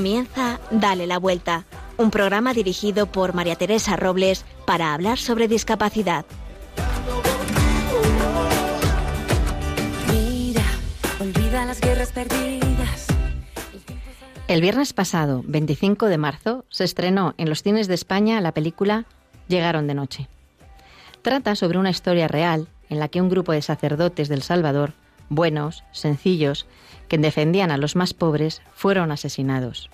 Comienza Dale la Vuelta, un programa dirigido por María Teresa Robles para hablar sobre discapacidad. Mira, olvida las guerras perdidas. El viernes pasado, 25 de marzo, se estrenó en los cines de España la película Llegaron de noche. Trata sobre una historia real en la que un grupo de sacerdotes del Salvador, buenos, sencillos, que defendían a los más pobres, fueron asesinados.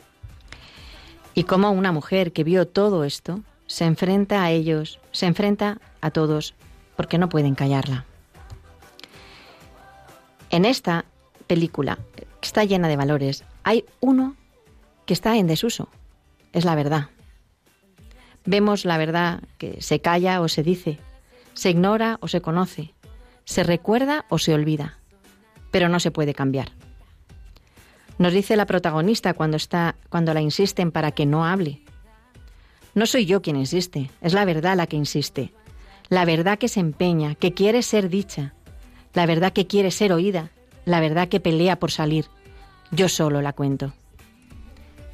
Y cómo una mujer que vio todo esto se enfrenta a ellos, se enfrenta a todos, porque no pueden callarla. En esta película, que está llena de valores, hay uno que está en desuso. Es la verdad. Vemos la verdad que se calla o se dice, se ignora o se conoce, se recuerda o se olvida, pero no se puede cambiar. Nos dice la protagonista cuando está cuando la insisten para que no hable. No soy yo quien insiste, es la verdad la que insiste. La verdad que se empeña, que quiere ser dicha, la verdad que quiere ser oída, la verdad que pelea por salir. Yo solo la cuento.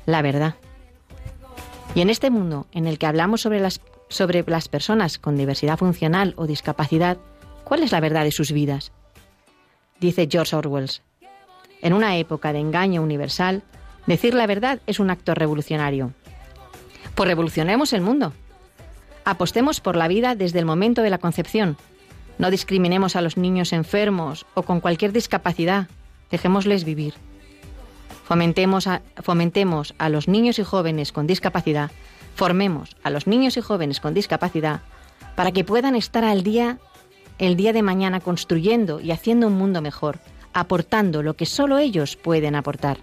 La verdad. Y en este mundo en el que hablamos sobre las, sobre las personas con diversidad funcional o discapacidad, ¿cuál es la verdad de sus vidas? Dice George Orwell, en una época de engaño universal, decir la verdad es un acto revolucionario. Pues revolucionemos el mundo. Apostemos por la vida desde el momento de la concepción. No discriminemos a los niños enfermos o con cualquier discapacidad. Dejémosles vivir. Fomentemos a, fomentemos a los niños y jóvenes con discapacidad. Formemos a los niños y jóvenes con discapacidad para que puedan estar al día el día de mañana construyendo y haciendo un mundo mejor, aportando lo que solo ellos pueden aportar.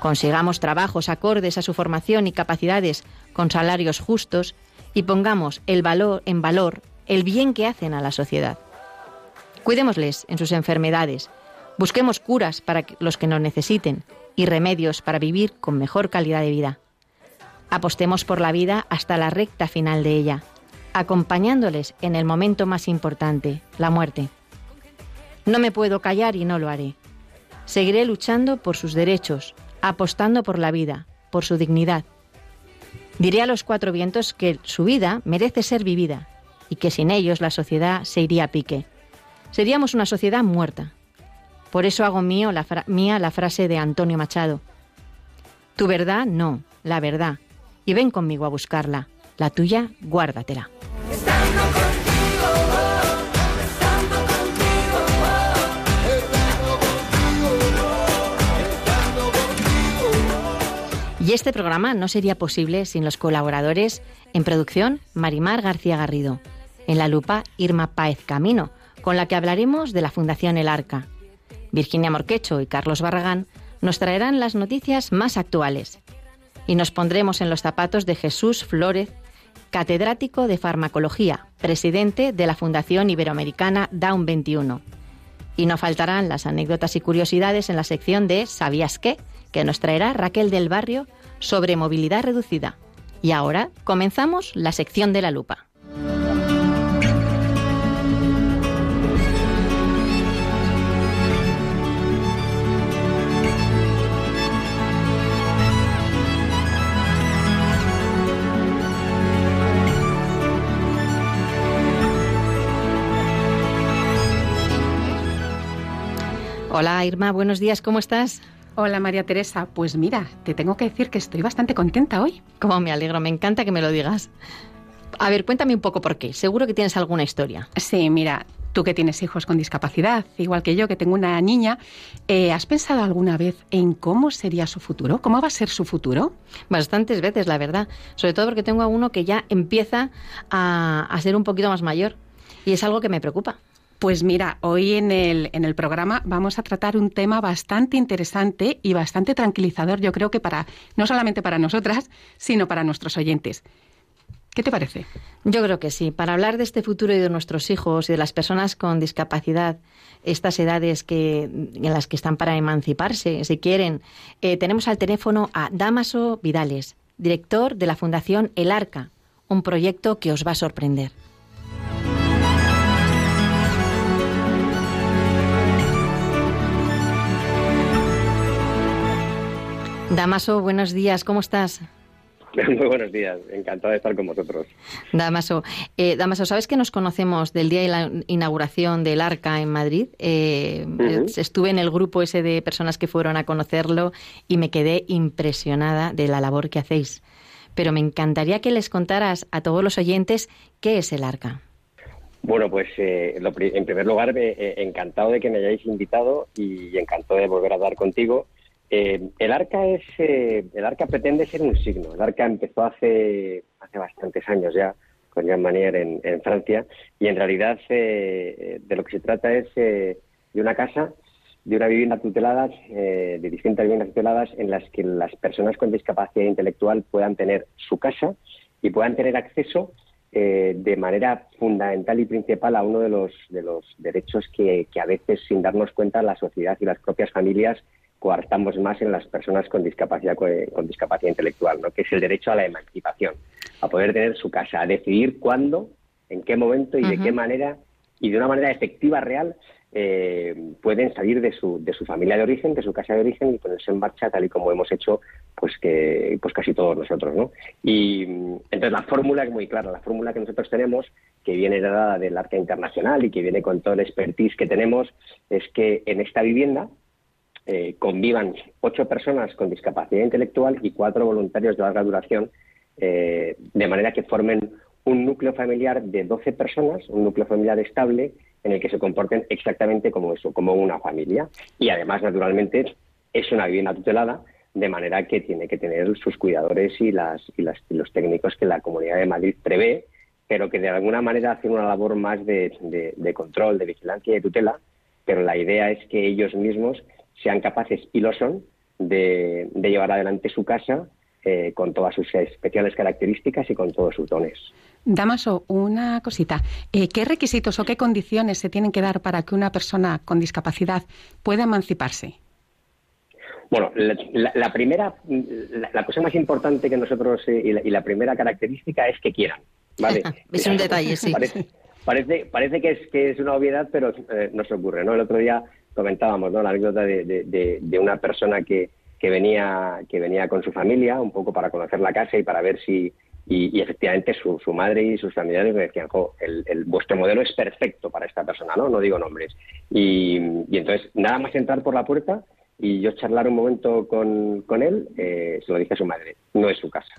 Consigamos trabajos acordes a su formación y capacidades con salarios justos y pongamos el valor en valor el bien que hacen a la sociedad. Cuidémosles en sus enfermedades, busquemos curas para los que nos necesiten y remedios para vivir con mejor calidad de vida. Apostemos por la vida hasta la recta final de ella, acompañándoles en el momento más importante, la muerte. No me puedo callar y no lo haré. Seguiré luchando por sus derechos, apostando por la vida, por su dignidad. Diré a los cuatro vientos que su vida merece ser vivida y que sin ellos la sociedad se iría a pique. Seríamos una sociedad muerta. Por eso hago mía la frase de Antonio Machado. Tu verdad, no, la verdad. Y ven conmigo a buscarla. La tuya, guárdatela. Y este programa no sería posible sin los colaboradores en producción Marimar García Garrido, en la lupa Irma Páez Camino, con la que hablaremos de la Fundación El Arca. Virginia Morquecho y Carlos Barragán nos traerán las noticias más actuales. Y nos pondremos en los zapatos de Jesús Flórez, catedrático de farmacología, presidente de la Fundación Iberoamericana Down 21. Y no faltarán las anécdotas y curiosidades en la sección de ¿Sabías qué? Que nos traerá Raquel del Barrio sobre movilidad reducida. Y ahora comenzamos la sección de la lupa. Hola Irma, buenos días, ¿cómo estás? Hola María Teresa, pues mira, te tengo que decir que estoy bastante contenta hoy. Como me alegro, me encanta que me lo digas. A ver, cuéntame un poco por qué. Seguro que tienes alguna historia. Sí, mira, tú que tienes hijos con discapacidad, igual que yo que tengo una niña, eh, ¿has pensado alguna vez en cómo sería su futuro? ¿Cómo va a ser su futuro? Bastantes veces, la verdad. Sobre todo porque tengo a uno que ya empieza a, a ser un poquito más mayor y es algo que me preocupa. Pues mira, hoy en el, en el programa vamos a tratar un tema bastante interesante y bastante tranquilizador, yo creo que para, no solamente para nosotras, sino para nuestros oyentes. ¿Qué te parece? Yo creo que sí. Para hablar de este futuro y de nuestros hijos y de las personas con discapacidad, estas edades que, en las que están para emanciparse, si quieren, eh, tenemos al teléfono a Damaso Vidales, director de la Fundación El Arca, un proyecto que os va a sorprender. Damaso, buenos días, ¿cómo estás? Muy buenos días, encantado de estar con vosotros. Damaso, eh, Damaso, ¿sabes que nos conocemos del día de la inauguración del Arca en Madrid? Eh, estuve en el grupo ese de personas que fueron a conocerlo y me quedé impresionada de la labor que hacéis. Pero me encantaría que les contaras a todos los oyentes qué es el Arca. Bueno, pues eh, en primer lugar, encantado de que me hayáis invitado y encantado de volver a hablar contigo. Eh, el arca es, eh, el arca pretende ser un signo. El arca empezó hace, hace bastantes años ya con Jean Manier en, Francia y en realidad eh, de lo que se trata es de una casa, de una vivienda tutelada, de distintas viviendas tuteladas en las que las personas con discapacidad intelectual puedan tener su casa y puedan tener acceso de manera fundamental y principal a uno de los, de los derechos que a veces sin darnos cuenta la sociedad y las propias familias coartamos más en las personas con discapacidad, con discapacidad intelectual, ¿no? que es el derecho a la emancipación, a poder tener su casa, a decidir cuándo, en qué momento y de qué manera, y de una manera efectiva, real, eh, pueden salir de su, de su familia de origen, de su casa de origen y ponerse en marcha tal y como hemos hecho pues que pues casi todos nosotros, ¿no? Y entonces la fórmula es muy clara, la fórmula que nosotros tenemos, que viene dada del arte internacional y que viene con todo el expertise que tenemos, es que en esta vivienda eh, convivan ocho personas con discapacidad intelectual y cuatro voluntarios de larga duración, eh, de manera que formen un núcleo familiar de 12 personas, un núcleo familiar estable, en el que se comporten exactamente como eso, como una familia. Y además, naturalmente, es una vivienda tutelada, de manera que tiene que tener sus cuidadores y, las, y, los técnicos que la Comunidad de Madrid prevé, pero que de alguna manera hacen una labor más de, de control, de vigilancia y de tutela, pero la idea es que ellos mismos sean capaces, y lo son, de, llevar adelante su casa eh, con todas sus especiales características y con todos sus dones. Damaso, una cosita. Eh, ¿Qué requisitos o qué condiciones se tienen que dar para que una persona con discapacidad pueda emanciparse? Bueno, la, primera, la, cosa más importante que nosotros eh, y, la, primera característica es que quieran. ¿vale? es un detalle, sí. Parece, parece, que, es, que es una obviedad, pero no se ocurre. ¿no? El otro día comentábamos, ¿no? La anécdota de, una persona que, que, venía, que venía con su familia, un poco para conocer la casa y para ver si... Y, efectivamente su, madre y sus familiares me decían, jo, el, vuestro modelo es perfecto para esta persona, ¿no? No digo nombres. Y, entonces, nada más entrar por la puerta y yo charlar un momento con, con él, eh, se lo dije a su madre, no es su casa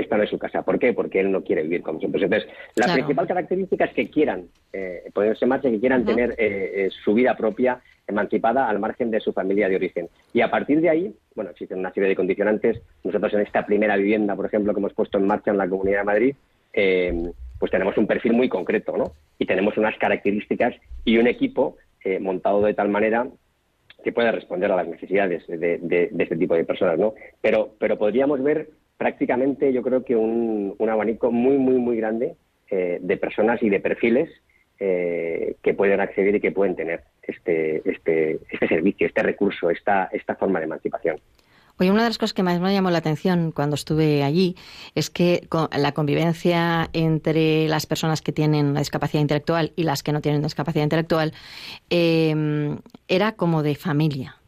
esta no es su casa. ¿Por qué? Porque él no quiere vivir con nosotros. Entonces, la principal característica es que quieran eh, ponerse en marcha, que quieran tener eh, eh, su vida propia emancipada al margen de su familia de origen. Y a partir de ahí, bueno, existen una serie de condicionantes. Nosotros en esta primera vivienda, por ejemplo, que hemos puesto en marcha en la Comunidad de Madrid, eh, pues tenemos un perfil muy concreto, ¿no? Y tenemos unas características y un equipo eh, montado de tal manera que pueda responder a las necesidades de, este tipo de personas, ¿no? Pero, pero podríamos ver prácticamente, yo creo que un, abanico muy, muy, muy grande eh, de personas y de perfiles eh, que pueden acceder y que pueden tener este, este, este servicio, este recurso, esta, esta forma de emancipación. Oye, una de las cosas que más me llamó la atención cuando estuve allí es que la convivencia entre las personas que tienen una discapacidad intelectual y las que no tienen discapacidad intelectual eh, era como de familia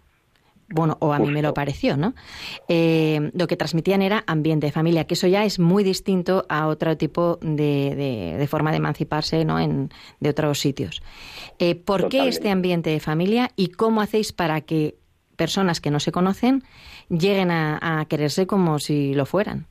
bueno, o a mí me lo pareció, ¿no? Eh, lo que transmitían era ambiente de familia, que eso ya es muy distinto a otro tipo de, forma de emanciparse, ¿no? En, de otros sitios. Eh, ¿Por qué este ambiente de familia y cómo hacéis para que personas que no se conocen lleguen a, quererse como si lo fueran?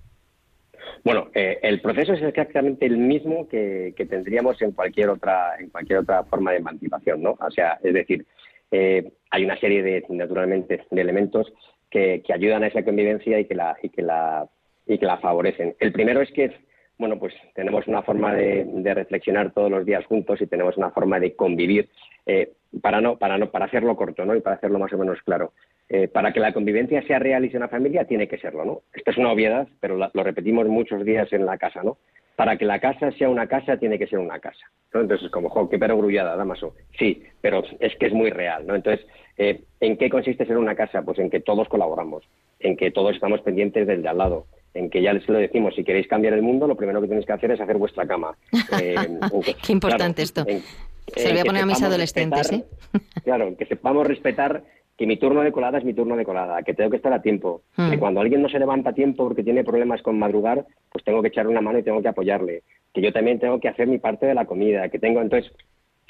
Bueno, eh, el proceso es exactamente el mismo que, que, tendríamos en cualquier otra en cualquier otra forma de emancipación, ¿no? O sea, es decir, eh, hay una serie de, naturalmente, de elementos que, ayudan a esa convivencia y que la, y que la, y que la favorecen. El primero es que, bueno, pues tenemos una forma de, reflexionar todos los días juntos y tenemos una forma de convivir eh, para no, para no, para hacerlo corto, ¿no? Y para hacerlo más o menos claro. Eh, para que la convivencia sea real y sea una familia, tiene que serlo, ¿no? Esto es una obviedad, pero lo repetimos muchos días en la casa, ¿no? para que la casa sea una casa tiene que ser una casa. ¿no? Entonces, como, jo, qué grullada, Damaso. Sí, pero es que es muy real, ¿no? Entonces, eh, ¿en qué consiste ser una casa? Pues en que todos colaboramos, en que todos estamos pendientes del de al lado, en que ya les lo decimos, si queréis cambiar el mundo, lo primero que tenéis que hacer es hacer vuestra cama. Eh, qué importante esto. Se lo voy a poner a mis adolescentes, ¿eh? claro, que sepamos respetar que mi turno de colada es mi turno de colada, que tengo que estar a tiempo, que Mm. cuando alguien no se levanta a tiempo porque tiene problemas con madrugar, pues tengo que echarle una mano y tengo que apoyarle, que yo también tengo que hacer mi parte de la comida, que tengo, entonces,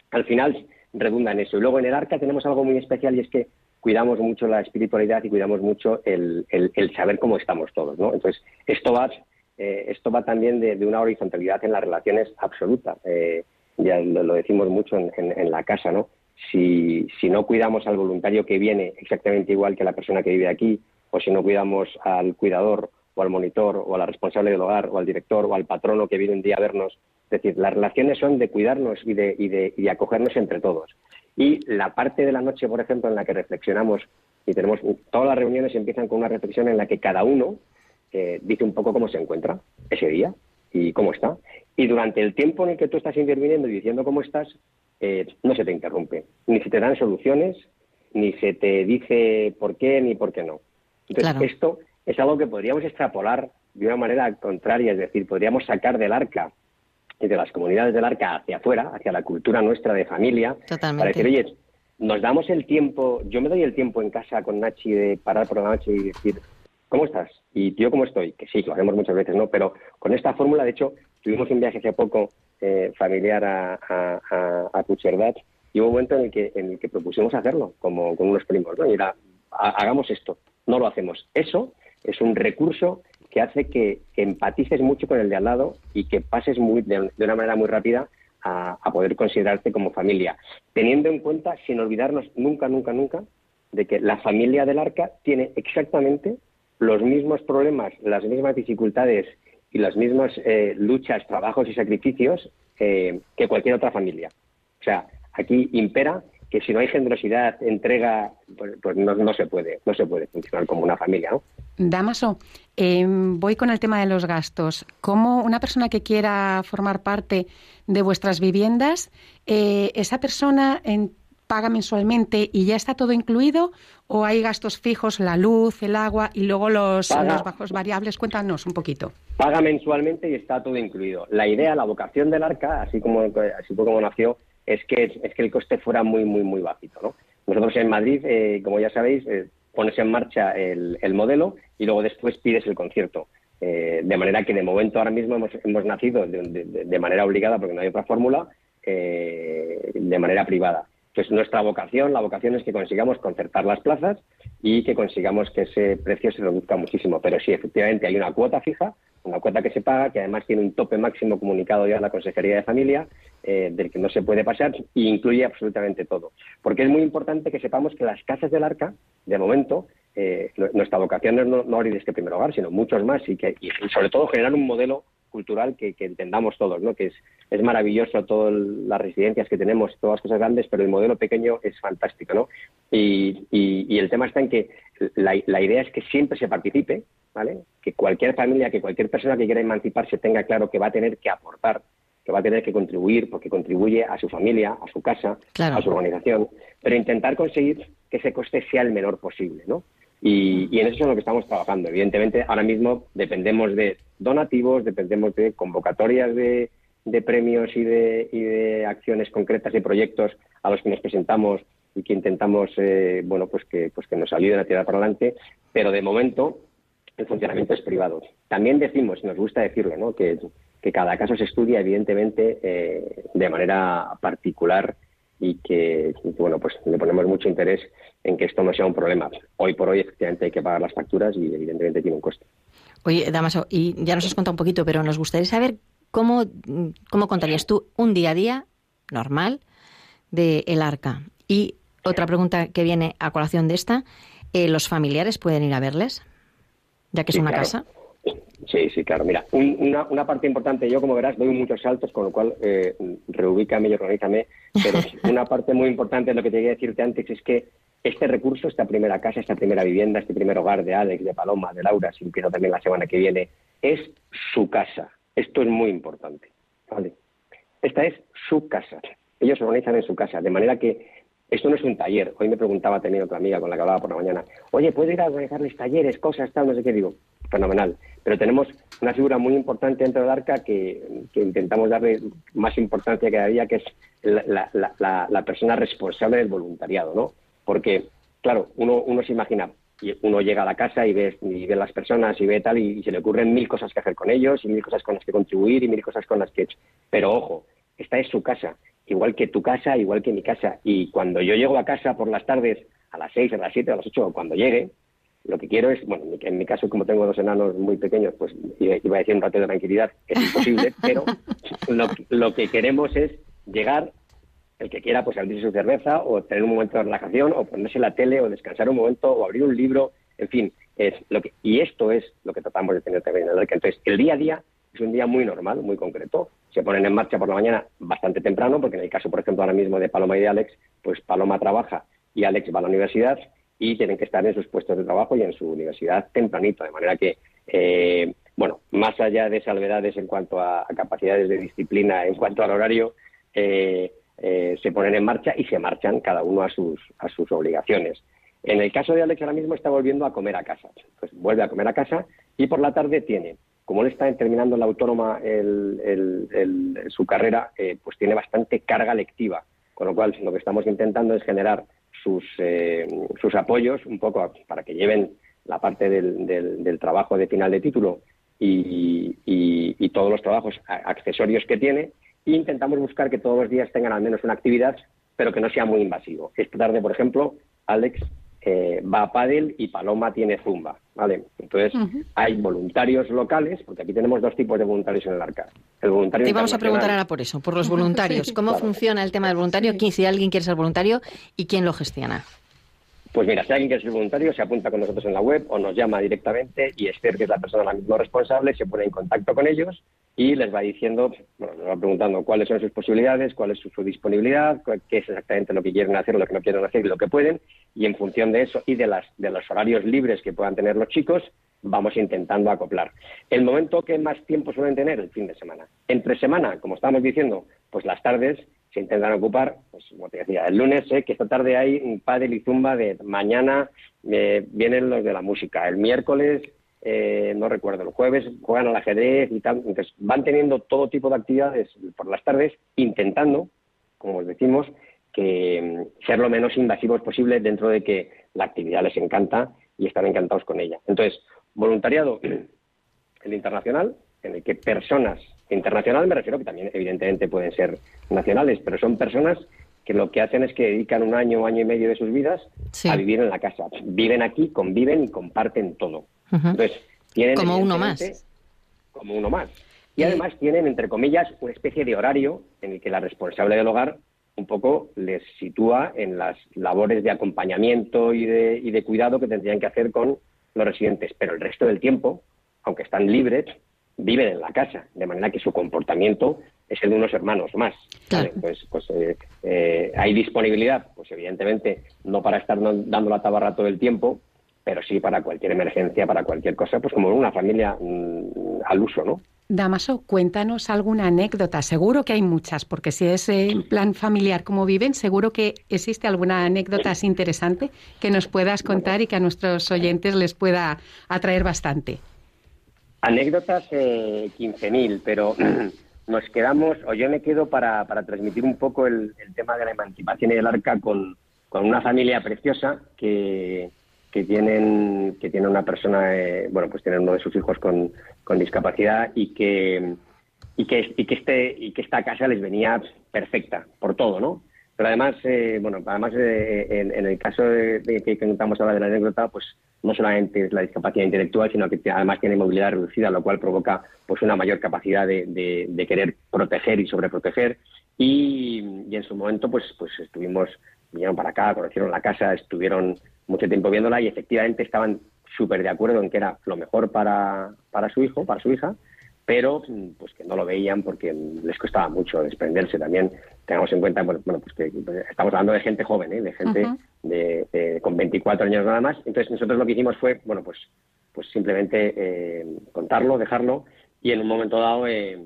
al final redunda en eso. Y luego en el arca tenemos algo muy especial y es que cuidamos mucho la espiritualidad y cuidamos mucho el, el- el saber cómo estamos todos, ¿no? Entonces, esto va, eh, esto va también de, de una horizontalidad en las relaciones absoluta. Eh, ya lo, decimos mucho en, en- en la casa, ¿no? Si, si no cuidamos al voluntario que viene exactamente igual que la persona que vive aquí, o si no cuidamos al cuidador o al monitor o a la responsable del hogar o al director o al patrono que viene un día a vernos, es decir, las relaciones son de cuidarnos y de, y de, y de acogernos entre todos. Y la parte de la noche, por ejemplo, en la que reflexionamos y tenemos todas las reuniones empiezan con una reflexión en la que cada uno eh, dice un poco cómo se encuentra ese día y cómo está. Y durante el tiempo en el que tú estás interviniendo y diciendo cómo estás, eh, no se te interrumpe. Ni se te dan soluciones, ni se te dice por qué ni por qué no. Entonces, Claro. esto es algo que podríamos extrapolar de una manera contraria, es decir, podríamos sacar del arca y de las comunidades del arca hacia afuera, hacia la cultura nuestra de familia, Totalmente. para decir, oye, nos damos el tiempo, yo me doy el tiempo en casa con Nachi de parar por la noche y decir, ¿cómo estás? Y yo, ¿cómo estoy? Que sí, lo hacemos muchas veces, ¿no? Pero con esta fórmula, de hecho, tuvimos un viaje hace poco eh, familiar a, a, a, a Puigcerdá y hubo un momento en el que, en el que propusimos hacerlo, como con unos primos, ¿no? Y era, "Ha- hagamos esto, no lo hacemos. Eso es un recurso que hace que, empatices mucho con el de al lado y que pases muy, de, una manera muy rápida a, a poder considerarte como familia, teniendo en cuenta, sin olvidarnos nunca, nunca, nunca, de que la familia del arca tiene exactamente los mismos problemas, las mismas dificultades y las mismas eh, luchas, trabajos y sacrificios eh, que cualquier otra familia. O sea, aquí impera que si no hay generosidad, entrega, pues, pues no, no se puede, no se puede funcionar como una familia, ¿no? Damaso, eh, voy con el tema de los gastos. ¿Cómo una persona que quiera formar parte de vuestras viviendas, eh, esa persona en- paga mensualmente y ya está todo incluido o hay gastos fijos, la luz, el agua y luego los, Paga. los bajos variables? Cuéntanos un poquito. paga mensualmente y está todo incluido. La idea, la vocación del arca, así como así fue como nació, es que es que el coste fuera muy muy muy bajito, ¿no? Nosotros en Madrid, eh, como ya sabéis, eh, pones en marcha el, el modelo y luego después pides el concierto. Eh, de manera que de momento ahora mismo hemos, hemos nacido de, de- de manera obligada, porque no hay otra fórmula, eh, de manera privada. Entonces, nuestra vocación, la vocación es que consigamos concertar las plazas y que consigamos que ese precio se reduzca muchísimo. Pero sí, efectivamente, hay una cuota fija, una cuota que se paga, que además tiene un tope máximo comunicado ya a la Consejería de Familia, eh, del que no se puede pasar y incluye absolutamente todo. Porque es muy importante que sepamos que las casas del arca, de momento, eh, nu- nuestra vocación es no, no abrir este primer hogar, sino muchos más y, que, y sobre todo generar un modelo cultural que, que entendamos todos, ¿no? que es, es maravilloso todas las residencias que tenemos, todas las cosas grandes, pero el modelo pequeño es fantástico. ¿no? Y, y- y el tema está en que la, la idea es que siempre se participe, ¿vale? que cualquier familia, que cualquier persona que quiera emanciparse tenga claro que va a tener que aportar, que va a tener que contribuir, porque contribuye a su familia, a su casa, Claro. a su organización, pero intentar conseguir que ese coste sea el menor posible, ¿no? Y, y en eso es en lo que estamos trabajando. Evidentemente, ahora mismo dependemos de donativos, dependemos de convocatorias de, premios y de, y de acciones concretas y proyectos a los que nos presentamos y que intentamos, eh, bueno, pues que, pues que nos ayuden a tirar para adelante, pero de momento el funcionamiento es privado. También decimos, y nos gusta decirlo, ¿no? que, que cada caso se estudia, evidentemente, eh, de manera particular y que, bueno, pues le ponemos mucho interés en que esto no sea un problema. Hoy por hoy, efectivamente, hay que pagar las facturas y, evidentemente, tiene un coste. Oye, Damaso, y ya nos has contado un poquito, pero nos gustaría saber cómo, cómo contarías tú un día a día normal de el arca. Y otra pregunta que viene a colación de esta, eh, ¿los familiares pueden ir a verles? Ya que es Sí, una claro. casa. Sí, sí, claro. Mira, un- una, una parte importante, yo como verás doy muchos saltos, con lo cual eh, reubícame y organízame, pero una parte muy importante de lo que te quería decirte antes es que este recurso, esta primera casa, esta primera vivienda, este primer hogar de Alex, de Paloma, de Laura, si empiezo también la semana que viene, es su casa. Esto es muy importante. Esta es su casa. Ellos organizan en su casa, de manera que esto no es un taller. Hoy me preguntaba también otra amiga con la que hablaba por la mañana, oye, ¿puedo ir a organizarles talleres, cosas, tal, no sé qué? Digo, fenomenal. Pero tenemos una figura muy importante dentro del arca que, intentamos darle más importancia cada día, que es la persona responsable del voluntariado, ¿no? Porque claro, uno, uno se imagina, y uno llega a la casa y ve, y ve las personas y ve tal, y, se le ocurren mil cosas que hacer con ellos, y mil cosas con las que contribuir, y mil cosas con las que... Pero ojo, esta es su casa, igual que tu casa, igual que mi casa. Y cuando yo llego a casa por las tardes, a las seis, a las siete, a las ocho, cuando llegue, lo que quiero es, bueno, en mi caso, como tengo dos enanos muy pequeños, pues iba a decir un rato de tranquilidad, es imposible, pero lo, lo que queremos es llegar el que quiera pues abrirse su cerveza o tener un momento de relajación o ponerse la tele o descansar un momento o abrir un libro, en fin, es lo que y esto es lo que tratamos de tener también en el Entonces, el día a día es un día muy normal, muy concreto. Se ponen en marcha por la mañana bastante temprano, porque en el caso, por ejemplo, ahora mismo de Paloma y de Alex, pues Paloma trabaja y Alex va a la universidad y tienen que estar en sus puestos de trabajo y en su universidad tempranito, de manera que eh, bueno, más allá de salvedades en cuanto a, capacidades de disciplina, en cuanto al horario, eh, eh, se ponen en marcha y se marchan cada uno a sus, a sus obligaciones. En el caso de Alex ahora mismo está volviendo a comer a casa. Pues vuelve a comer a casa y por la tarde tiene, como él está terminando la autónoma su carrera, eh, pues tiene bastante carga lectiva. Con lo cual lo que estamos intentando es generar sus, eh, sus apoyos un poco para que lleven la parte del, trabajo de final de título y, y todos los trabajos accesorios que tiene e intentamos buscar que todos los días tengan al menos una actividad, pero que no sea muy invasivo. Esta tarde, por ejemplo, Alex eh, va a pádel y Paloma tiene zumba, ¿vale? Entonces, hay voluntarios locales, porque aquí tenemos dos tipos de voluntarios en el arca. El voluntario Te vamos a preguntar ahora por eso, por los voluntarios. ¿Cómo funciona el tema del voluntario? ¿Quién, si alguien quiere ser voluntario y quién lo gestiona? Pues mira, si alguien quiere ser voluntario, se apunta con nosotros en la web o nos llama directamente y Esther, que es la persona la misma responsable, se pone en contacto con ellos y les va diciendo, bueno, nos va preguntando cuáles son sus posibilidades, cuál es su, disponibilidad, qué es exactamente lo que quieren hacer, lo que no quieren hacer y lo que pueden, y en función de eso y de, las, de los horarios libres que puedan tener los chicos, vamos intentando acoplar. El momento que más tiempo suelen tener, el fin de semana. Entre semana, como estábamos diciendo, pues las tardes se intentan ocupar, pues como te decía, el lunes sé que esta tarde hay un pádel y zumba de mañana eh, vienen los de la música, el miércoles eh, no recuerdo, el jueves juegan al ajedrez y tal. Entonces van teniendo todo tipo de actividades por las tardes, intentando, como os decimos, que mm, ser lo menos invasivos posible dentro de que la actividad les encanta y están encantados con ella. Entonces, voluntariado, el internacional, en el que personas, internacional me refiero que también evidentemente pueden ser nacionales, pero son personas que lo que hacen es que dedican un año, año y medio de sus vidas a vivir en la casa. Viven aquí, conviven y comparten todo. Entonces, tienen como uno más. Como uno más. Y, además tienen, entre comillas, una especie de horario en el que la responsable del hogar un poco les sitúa en las labores de acompañamiento y de, y de cuidado que tendrían que hacer con los residentes. Pero el resto del tiempo, aunque están libres, viven en la casa, de manera que su comportamiento es el de unos hermanos más. Entonces, pues eh, eh, hay disponibilidad, pues evidentemente no para estar dando la tabarra todo el tiempo, pero sí para cualquier emergencia, para cualquier cosa, pues como una familia mm, al uso, ¿no? Damaso, cuéntanos alguna anécdota. Seguro que hay muchas, porque si es en plan familiar como viven, seguro que existe alguna anécdota así interesante que nos puedas contar y que a nuestros oyentes les pueda atraer bastante. Anécdotas eh, 15.000, pero nos quedamos, o yo me quedo para, para transmitir un poco el, tema de la emancipación y del arca con, con una familia preciosa que, que tienen que tiene una persona eh, bueno pues tienen uno de sus hijos con, con discapacidad y que y que y que este y que esta casa les venía perfecta por todo no pero además eh, bueno además eh, en, el caso de, que contamos ahora de la anécdota pues no solamente es la discapacidad intelectual sino que además tiene movilidad reducida lo cual provoca pues una mayor capacidad de, de, querer proteger y sobreproteger. Y, y en su momento pues pues estuvimos vinieron para acá conocieron la casa estuvieron mucho tiempo viéndola y efectivamente estaban súper de acuerdo en que era lo mejor para, para su hijo, para su hija, pero pues que no lo veían porque les costaba mucho desprenderse también. Tengamos en cuenta, bueno, pues que estamos hablando de gente joven, ¿eh? de gente de, con 24 años nada más. Entonces nosotros lo que hicimos fue, bueno, pues, pues simplemente eh, contarlo, dejarlo y en un momento dado, eh,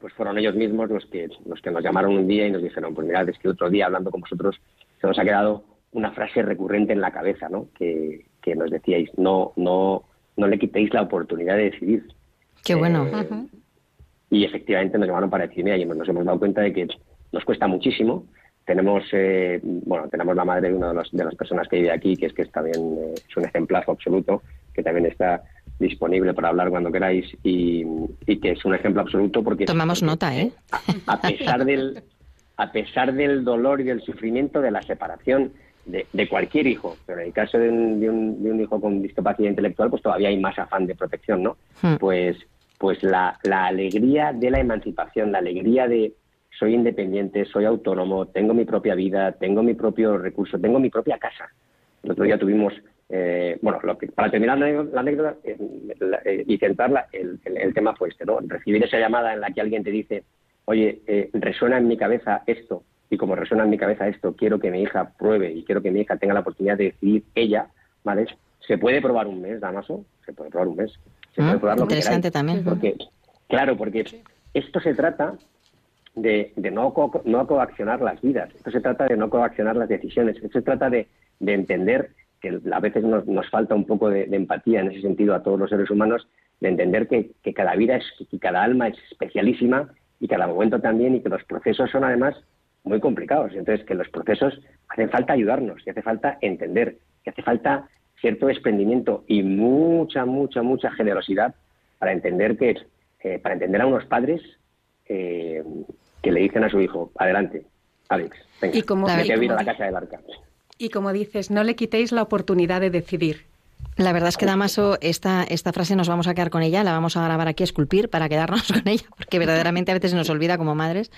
pues fueron ellos mismos los que, los que nos llamaron un día y nos dijeron, pues mirad, es que otro día hablando con vosotros se nos ha quedado una frase recurrente en la cabeza, ¿no? Que, nos decíais, no, no, no le quitéis la oportunidad de decidir. Qué bueno. Y efectivamente nos llamaron para decir, mira, y nos hemos dado cuenta de que nos cuesta muchísimo, tenemos, eh, bueno, tenemos la madre de una de, de, las personas que vive aquí, que es que es también eh, es un ejemplazo absoluto, que también está disponible para hablar cuando queráis y, que es un ejemplo absoluto porque tomamos nota, ¿eh? A, pesar del a pesar del dolor y del sufrimiento de la separación de, de cualquier hijo, pero en el caso de un, de, un, de un, hijo con discapacidad intelectual, pues todavía hay más afán de protección, ¿no? Hmm. Pues pues la, la alegría de la emancipación, la alegría de soy independiente, soy autónomo, tengo mi propia vida, tengo mi propio recurso, tengo mi propia casa. El otro día tuvimos, eh, bueno, lo que, para terminar la anécdota eh, eh, y centrarla, el, tema fue este, ¿no? Recibir esa llamada en la que alguien te dice, oye, eh, resuena en mi cabeza esto, y como resuena en mi cabeza esto, quiero que mi hija pruebe y quiero que mi hija tenga la oportunidad de decidir ella, ¿vale? ¿Se puede probar un mes, Damaso? Se puede probar un mes. Se puede ah, probar lo interesante también. Porque, claro, porque esto se trata de, no, no coaccionar las vidas, esto se trata de no coaccionar las decisiones, esto se trata de, entender que a veces nos, nos falta un poco de, empatía en ese sentido a todos los seres humanos, de entender que, cada vida es, que cada alma es especialísima y cada momento también y que los procesos son además muy complicados. Entonces, que los procesos hacen falta ayudarnos y hace falta entender, que hace falta cierto desprendimiento y mucha, mucha, mucha generosidad para entender que, eh, para entender a unos padres eh, que le dicen a su hijo, adelante, Alex, venga, y como, a la casa del arca. Y como dices, no le quitéis la oportunidad de decidir. La verdad es que Damaso, esta, esta frase nos vamos a quedar con ella, la vamos a grabar aquí, a esculpir para quedarnos con ella, porque verdaderamente a veces se nos olvida como madres.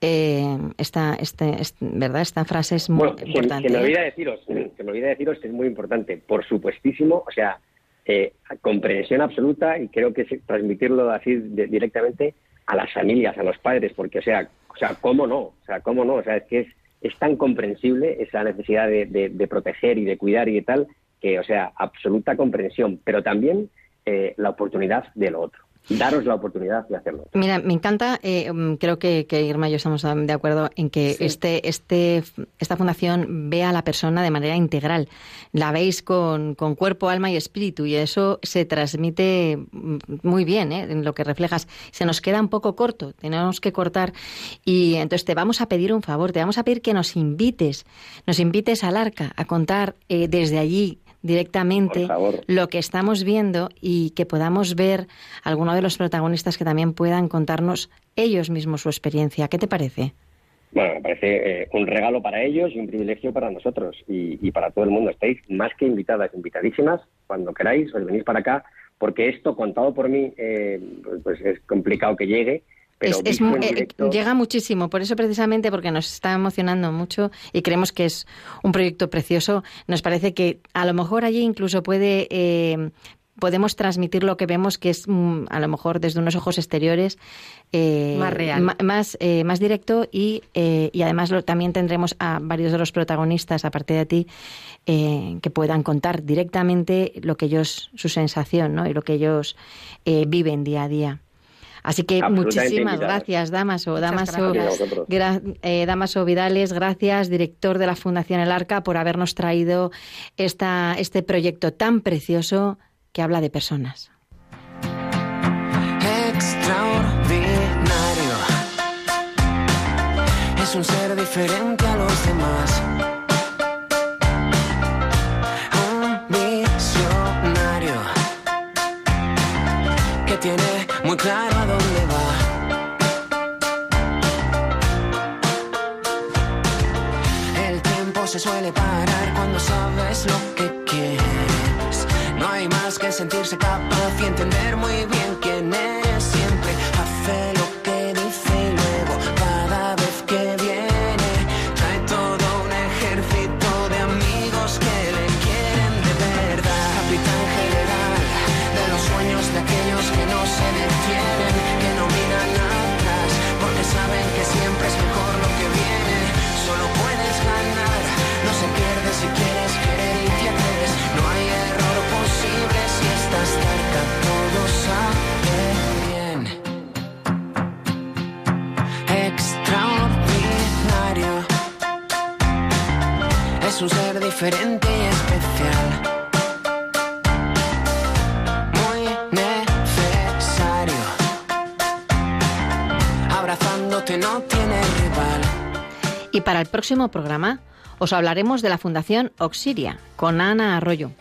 Eh, esta, este, ¿verdad? esta frase es muy importante. Se, me olvida deciros, se me olvida deciros que es muy importante, por supuestísimo, o sea, eh, comprensión absoluta y creo que transmitirlo así directamente a las familias, a los padres, porque, o sea, o sea, ¿cómo no? O sea, ¿cómo no? O sea, es que es, es tan comprensible esa necesidad de, de, proteger y de cuidar y de tal, que, o sea, absoluta comprensión, pero también eh, la oportunidad de lo otro daros la oportunidad de hacerlo. Mira, me encanta, eh, mm, creo que, Irma y yo estamos de acuerdo en que este, este, esta fundación vea a la persona de manera integral. La veis con, con, cuerpo, alma y espíritu y eso se transmite mm, muy bien ¿eh? en lo que reflejas. Se nos queda un poco corto, tenemos que cortar y entonces te vamos a pedir un favor, te vamos a pedir que nos invites, nos invites al arca a contar eh, desde allí directamente lo que estamos viendo y que podamos ver alguno de los protagonistas que también puedan contarnos ellos mismos su experiencia. ¿Qué te parece? Bueno, me parece eh, un regalo para ellos y un privilegio para nosotros y, para todo el mundo. Estáis más que invitadas, invitadísimas. Cuando queráis, os venís para acá, porque esto, contado por mí, eh, pues es complicado que llegue es, eh, llega muchísimo, por eso precisamente, porque nos está emocionando mucho y creemos que es un proyecto precioso, nos parece que a lo mejor allí incluso puede... Eh, podemos transmitir lo que vemos que es mm, a lo mejor desde unos ojos exteriores eh, más real. más más directo y, y además también tendremos a varios de los protagonistas aparte de ti que puedan contar directamente lo que ellos su sensación ¿no? y lo que ellos viven día a día Así que muchísimas gracias, Damaso. Damaso, eh, Damaso Vidales, gracias, director de la Fundación El Arca, por habernos traído esta, este proyecto tan precioso que habla de personas. Extraordinario. Es un ser diferente a los demás. Un visionario que tiene muy claro se suele parar cuando sabes lo que quieres. No hay más que sentirse capaz y entender muy bien diferente y especial. Muy necesario. Abrazándote no tiene rival. Y para el próximo programa os hablaremos de la Fundación Oxiria con Ana Arroyo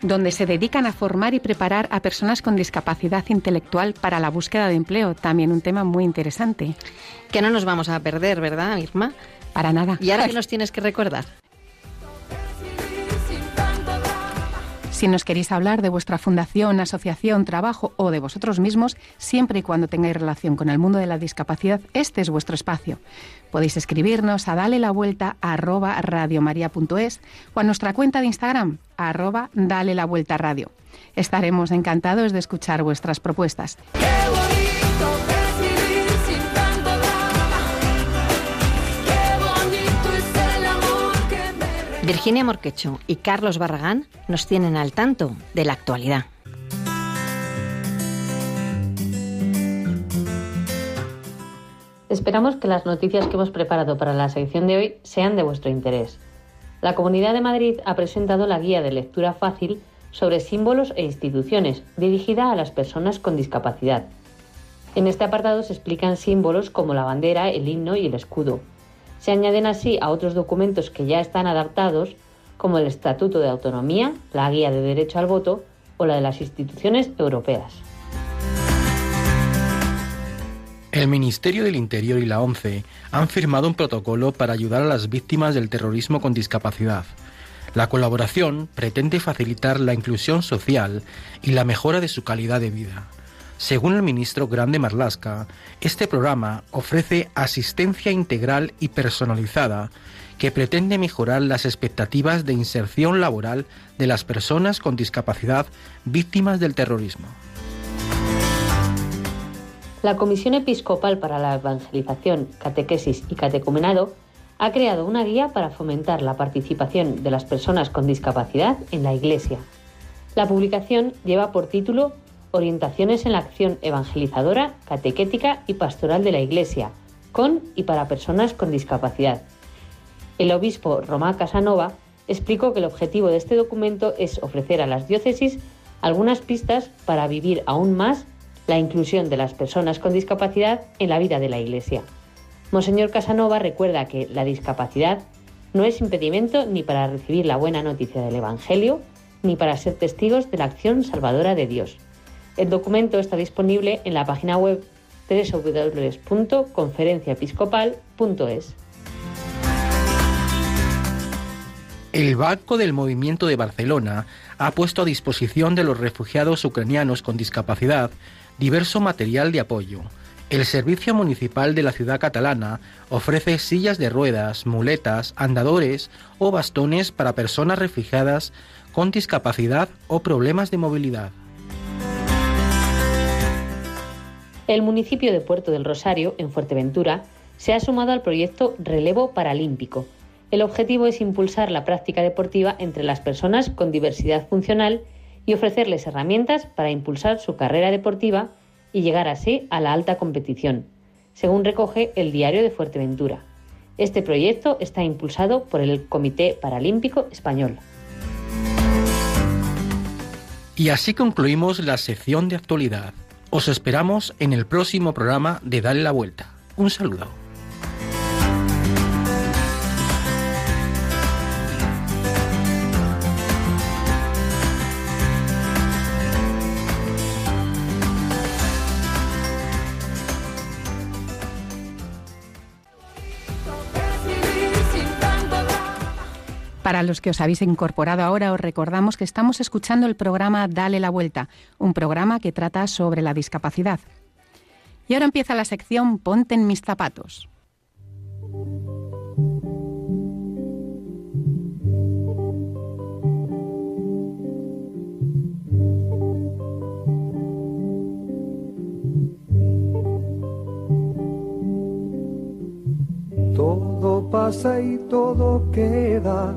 donde se dedican a formar y preparar a personas con discapacidad intelectual para la búsqueda de empleo. También un tema muy interesante. Que no nos vamos a perder, ¿verdad, Irma? Para nada. ¿Y ahora qué nos tienes que recordar? Si nos queréis hablar de vuestra fundación, asociación, trabajo o de vosotros mismos, siempre y cuando tengáis relación con el mundo de la discapacidad, este es vuestro espacio. Podéis escribirnos a dale la vuelta a o a nuestra cuenta de Instagram arroba dale la vuelta radio. Estaremos encantados de escuchar vuestras propuestas. Virginia Morquecho y Carlos Barragán nos tienen al tanto de la actualidad. Esperamos que las noticias que hemos preparado para la sección de hoy sean de vuestro interés. La Comunidad de Madrid ha presentado la guía de lectura fácil sobre símbolos e instituciones, dirigida a las personas con discapacidad. En este apartado se explican símbolos como la bandera, el himno y el escudo, se añaden así a otros documentos que ya están adaptados, como el Estatuto de Autonomía, la Guía de Derecho al Voto o la de las instituciones europeas. El Ministerio del Interior y la ONCE han firmado un protocolo para ayudar a las víctimas del terrorismo con discapacidad. La colaboración pretende facilitar la inclusión social y la mejora de su calidad de vida. Según el ministro Grande Marlasca, este programa ofrece asistencia integral y personalizada que pretende mejorar las expectativas de inserción laboral de las personas con discapacidad víctimas del terrorismo. La Comisión Episcopal para la Evangelización, Catequesis y Catecumenado ha creado una guía para fomentar la participación de las personas con discapacidad en la Iglesia. La publicación lleva por título orientaciones en la acción evangelizadora, catequética y pastoral de la Iglesia, con y para personas con discapacidad. El obispo Romá Casanova explicó que el objetivo de este documento es ofrecer a las diócesis algunas pistas para vivir aún más la inclusión de las personas con discapacidad en la vida de la Iglesia. Monseñor Casanova recuerda que la discapacidad no es impedimento ni para recibir la buena noticia del Evangelio, ni para ser testigos de la acción salvadora de Dios. El documento está disponible en la página web www.conferenciaepiscopal.es. El Banco del Movimiento de Barcelona ha puesto a disposición de los refugiados ucranianos con discapacidad diverso material de apoyo. El Servicio Municipal de la ciudad catalana ofrece sillas de ruedas, muletas, andadores o bastones para personas refugiadas con discapacidad o problemas de movilidad. El municipio de Puerto del Rosario, en Fuerteventura, se ha sumado al proyecto Relevo Paralímpico. El objetivo es impulsar la práctica deportiva entre las personas con diversidad funcional y ofrecerles herramientas para impulsar su carrera deportiva y llegar así a la alta competición, según recoge el Diario de Fuerteventura. Este proyecto está impulsado por el Comité Paralímpico Español. Y así concluimos la sección de actualidad. Os esperamos en el próximo programa de Dale la Vuelta. Un saludo. Para los que os habéis incorporado ahora, os recordamos que estamos escuchando el programa Dale la Vuelta, un programa que trata sobre la discapacidad. Y ahora empieza la sección Ponte en mis zapatos. Todo pasa y todo queda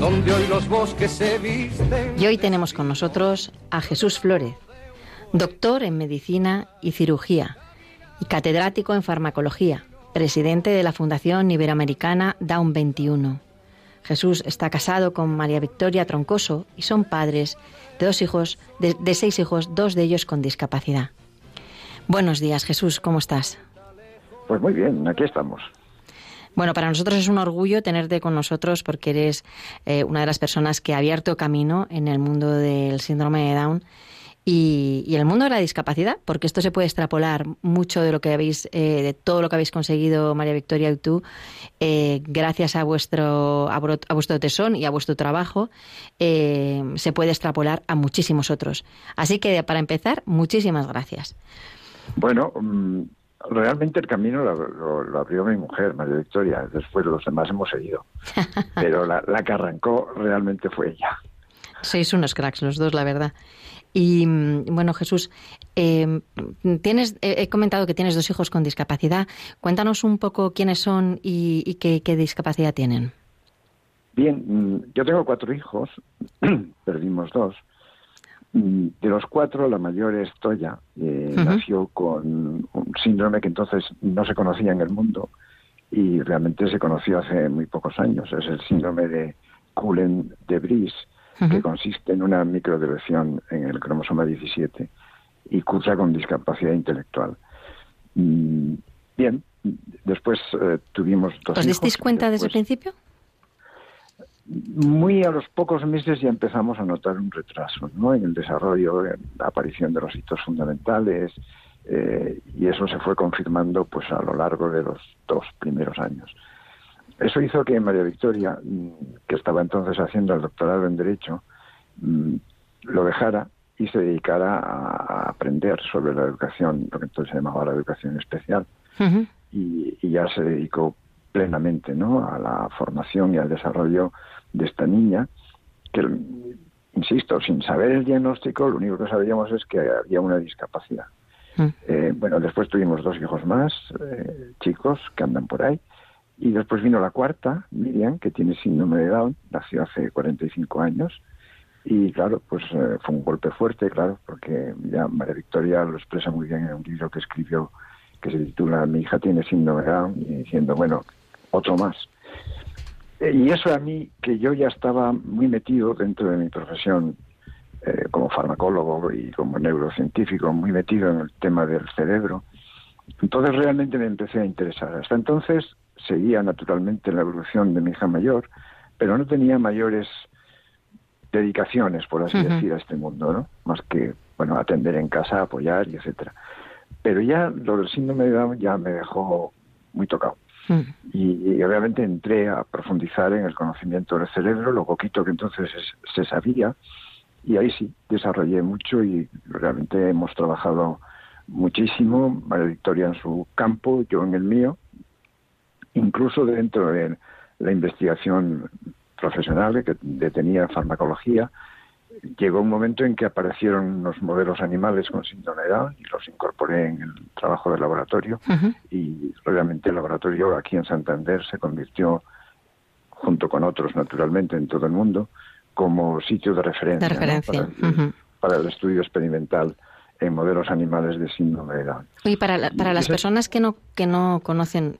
donde hoy los bosques se visten. Y hoy tenemos con nosotros a Jesús Flórez, doctor en medicina y cirugía y catedrático en farmacología, presidente de la Fundación Iberoamericana Down 21. Jesús está casado con María Victoria Troncoso y son padres de dos hijos, de, de seis hijos, dos de ellos con discapacidad. Buenos días, Jesús, ¿cómo estás? Pues muy bien, aquí estamos. Bueno, para nosotros es un orgullo tenerte con nosotros porque eres eh, una de las personas que ha abierto camino en el mundo del síndrome de Down y, el mundo de la discapacidad, porque esto se puede extrapolar mucho de lo que habéis, eh, de todo lo que habéis conseguido María Victoria y tú, eh, gracias a vuestro, a vuestro tesón y a vuestro trabajo, eh, se puede extrapolar a muchísimos otros. Así que para empezar, muchísimas gracias. Bueno, mm, realmente el camino lo, lo- lo abrió mi mujer, María Victoria. Después los demás hemos seguido. Pero la, la que arrancó realmente fue ella. Sois unos cracks los dos, la verdad. Y mm, bueno, Jesús, eh, tienes, he he comentado que tienes dos hijos con discapacidad. Cuéntanos un poco quiénes son y, y qué, qué discapacidad tienen. Bien, mm, yo tengo cuatro hijos, perdimos dos. Mm, De los cuatro, la mayor es Toya, eh, nació con un síndrome que entonces no se conocía en el mundo y realmente se conoció hace muy pocos años. Es el síndrome de Cullen de Bris, que consiste en una microdeleción en el cromosoma 17 y cursa con discapacidad intelectual. Mm, Bien, después eh, tuvimos dos ¿Os disteis cuenta desde el principio? Muy a los pocos meses ya empezamos a notar un retraso ¿no? en el desarrollo, en la aparición de los hitos fundamentales, eh, y eso se fue confirmando pues a lo largo de los dos primeros años. Eso hizo que María Victoria, mm, que estaba entonces haciendo el doctorado en Derecho, mm, lo dejara y se dedicara a, aprender sobre la educación, lo que entonces se llamaba la educación especial y, y ya se dedicó plenamente ¿no? a la formación y al desarrollo de esta niña, que, insisto, sin saber el diagnóstico, lo único que sabíamos es que había una discapacidad. Eh, bueno, después tuvimos dos hijos más, eh, chicos, que andan por ahí, y después vino la cuarta, Miriam, que tiene síndrome de Down, nació hace 45 años, y claro, pues eh, fue un golpe fuerte, claro, porque ya María Victoria lo expresa muy bien en un libro que escribió que se titula Mi hija tiene síndrome de Down, y diciendo, bueno, otro más. Eh, Y eso a mí, que yo ya estaba muy metido dentro de mi profesión eh, como farmacólogo y como neurocientífico, muy metido en el tema del cerebro, entonces realmente me empecé a interesar. Hasta entonces seguía naturalmente la evolución de mi hija mayor, pero no tenía mayores dedicaciones, por así decir, a este mundo, ¿no? Más que, bueno, atender en casa, apoyar y etcétera. Pero ya lo del síndrome de Down ya me dejó muy tocado. Y, y obviamente entré a profundizar en el conocimiento del cerebro, lo poquito que entonces es- se sabía, y ahí sí, desarrollé mucho y realmente hemos trabajado muchísimo, Victoria en su campo, yo en el mío, incluso dentro de la investigación profesional que tenía farmacología, llegó un momento en que aparecieron unos modelos animales con síndrome de Down y los incorporé en el trabajo del laboratorio y realmente el laboratorio aquí en Santander se convirtió, junto con otros naturalmente en todo el mundo, como sitio de referencia, De ¿no? referencia. para, el, ujú. para el estudio experimental en modelos animales de síndrome de Down. Y para, la- para las Ese- personas que no, que no conocen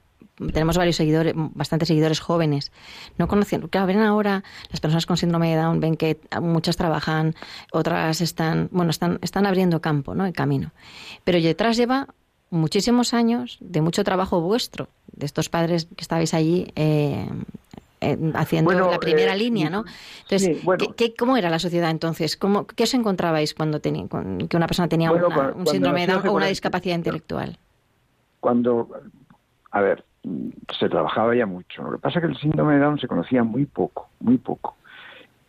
tenemos varios seguidores, bastantes seguidores jóvenes. No conocen, claro, ven ahora las personas con síndrome de Down, ven que muchas trabajan, otras están, bueno, están, están abriendo campo, ¿no? El camino. Pero detrás lleva muchísimos años de mucho trabajo vuestro, de estos padres que estabais allí eh, haciendo la primera línea, ¿no? Entonces, ¿qué, cómo era la sociedad entonces? ¿Cómo, ¿Qué os encontrabais cuando tenía, que una persona tenía un síndrome de Down o una discapacidad intelectual? Cuando, a ver, se trabajaba ya mucho. Lo que pasa es que el síndrome de Down se conocía muy poco, muy poco.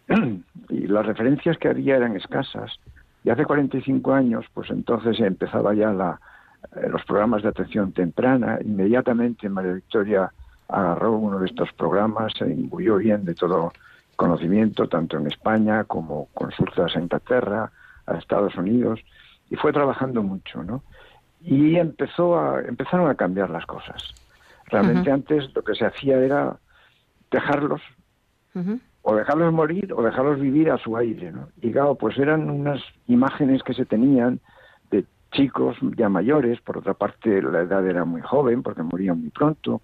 Y las referencias que había eran escasas. Y hace 45 años, pues entonces empezaba ya la, eh, los programas de atención temprana. Inmediatamente María Victoria agarró uno de estos programas, se imbuyó bien de todo conocimiento, tanto en España como consultas a Inglaterra, a Estados Unidos, y fue trabajando mucho, ¿no? Y empezó a, empezaron a cambiar las cosas. Realmente antes lo que se hacía era dejarlos, o dejarlos morir, o dejarlos vivir a su aire, ¿no? Y claro, pues eran unas imágenes que se tenían de chicos ya mayores, por otra parte la edad era muy joven porque morían muy pronto,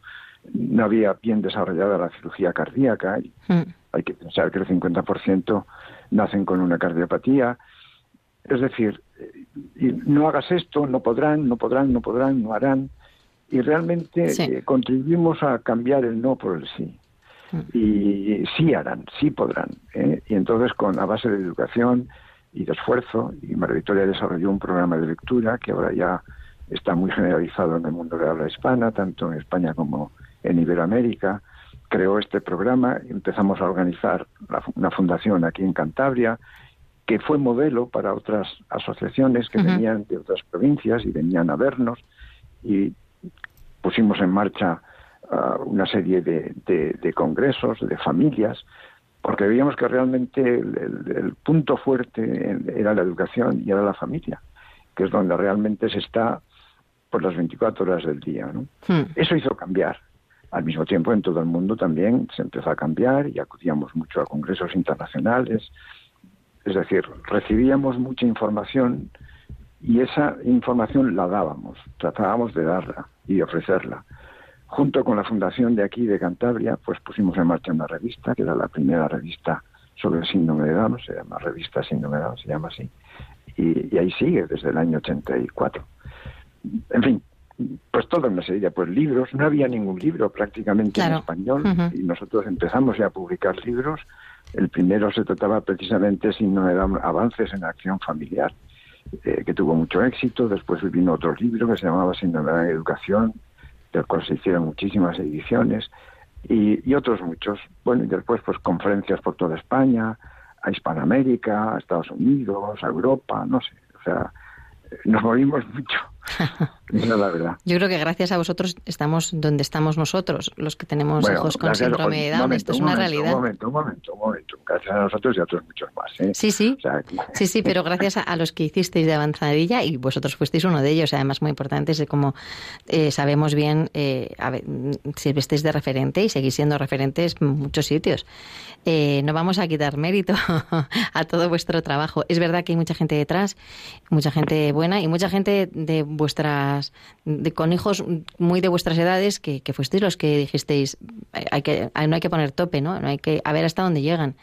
no había bien desarrollada la cirugía cardíaca. Y mm. Hay que pensar que el 50% nacen con una cardiopatía. Es decir, no hagas esto, no podrán, no podrán, no podrán, no harán. Y realmente eh, contribuimos a cambiar el no por el sí. Mm. Y sí harán, sí podrán. ¿eh? Y entonces, con la base de educación y de esfuerzo, y María Victoria desarrolló un programa de lectura que ahora ya está muy generalizado en el mundo de habla hispana, tanto en España como en Iberoamérica, creó este programa, empezamos a organizar una fundación aquí en Cantabria, que fue modelo para otras asociaciones que venían de otras provincias y venían a vernos y pusimos en marcha uh, una serie de, congresos, de familias, porque veíamos que realmente el, punto fuerte era la educación y era la familia, que es donde realmente se está por las 24 horas del día. ¿no? Hmm. Eso hizo cambiar al mismo tiempo, en todo el mundo también se empezó a cambiar y acudíamos mucho a congresos internacionales. Es decir, recibíamos mucha información y esa información la dábamos, tratábamos de darla y ofrecerla. Junto con la fundación de aquí de Cantabria, pues pusimos en marcha una revista, que era la primera revista sobre el síndrome de Down, se llama Revista Síndrome de Down, se llama así, y, y ahí sigue desde el año 84. En fin, pues toda una serie, pues libros, no había ningún libro prácticamente en español y nosotros empezamos ya a publicar libros. El primero se trataba precisamente, si no eran avances en acción familiar, eh, que tuvo mucho éxito. Después vino otro libro que se llamaba Síndrome de Educación, del cual se hicieron muchísimas ediciones y, y otros muchos. Bueno, y después pues conferencias por toda España, a Hispanoamérica, a Estados Unidos, a Europa, no sé, o sea, nos movimos mucho. La verdad. Yo creo que gracias a vosotros estamos donde estamos nosotros, los que tenemos hijos con síndrome de Down. Esto es una realidad. Un momento, un momento, un momento. Gracias a nosotros y a otros muchos más. ¿eh? Sí, sí. Sí, sí, pero gracias a, los que hicisteis de avanzadilla y vosotros fuisteis uno de ellos, además muy importantes, de como eh, sabemos bien, eh, sirvisteis de referente y seguís siendo referentes en muchos sitios. Eh, no vamos a quitar mérito a todo vuestro trabajo. Es verdad que hay mucha gente detrás, mucha gente buena y mucha gente de vuestras, de, con hijos muy de vuestras edades que, que fuisteis los que dijisteis, hay que, no hay que poner tope, ¿no? No hay que, a ver hasta dónde llegan.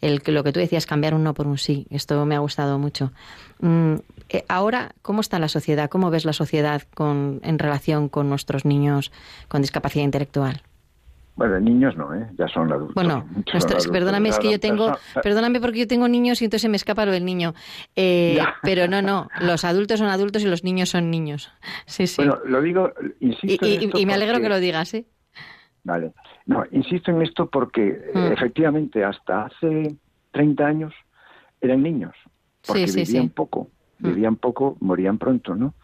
El, lo que tú decías, cambiar un no por un sí. Esto me ha gustado mucho. Mm, eh, ahora, ¿cómo está la sociedad? ¿Cómo ves la sociedad con, en relación con nuestros niños con discapacidad intelectual? Bueno, niños no, ¿eh? ya son adultos. Bueno, perdóname, es que yo tengo, perdóname porque yo tengo niños y entonces se me escapa lo del niño. Eh, pero no, no, los adultos son adultos y los niños son niños. Sí, sí. Bueno, lo digo, insisto. Y, y, me alegro que lo digas, ¿eh? Vale. No, insisto en esto porque mm. efectivamente hasta hace 30 años eran niños, porque vivían poco, mm. vivían poco, morían pronto, ¿no?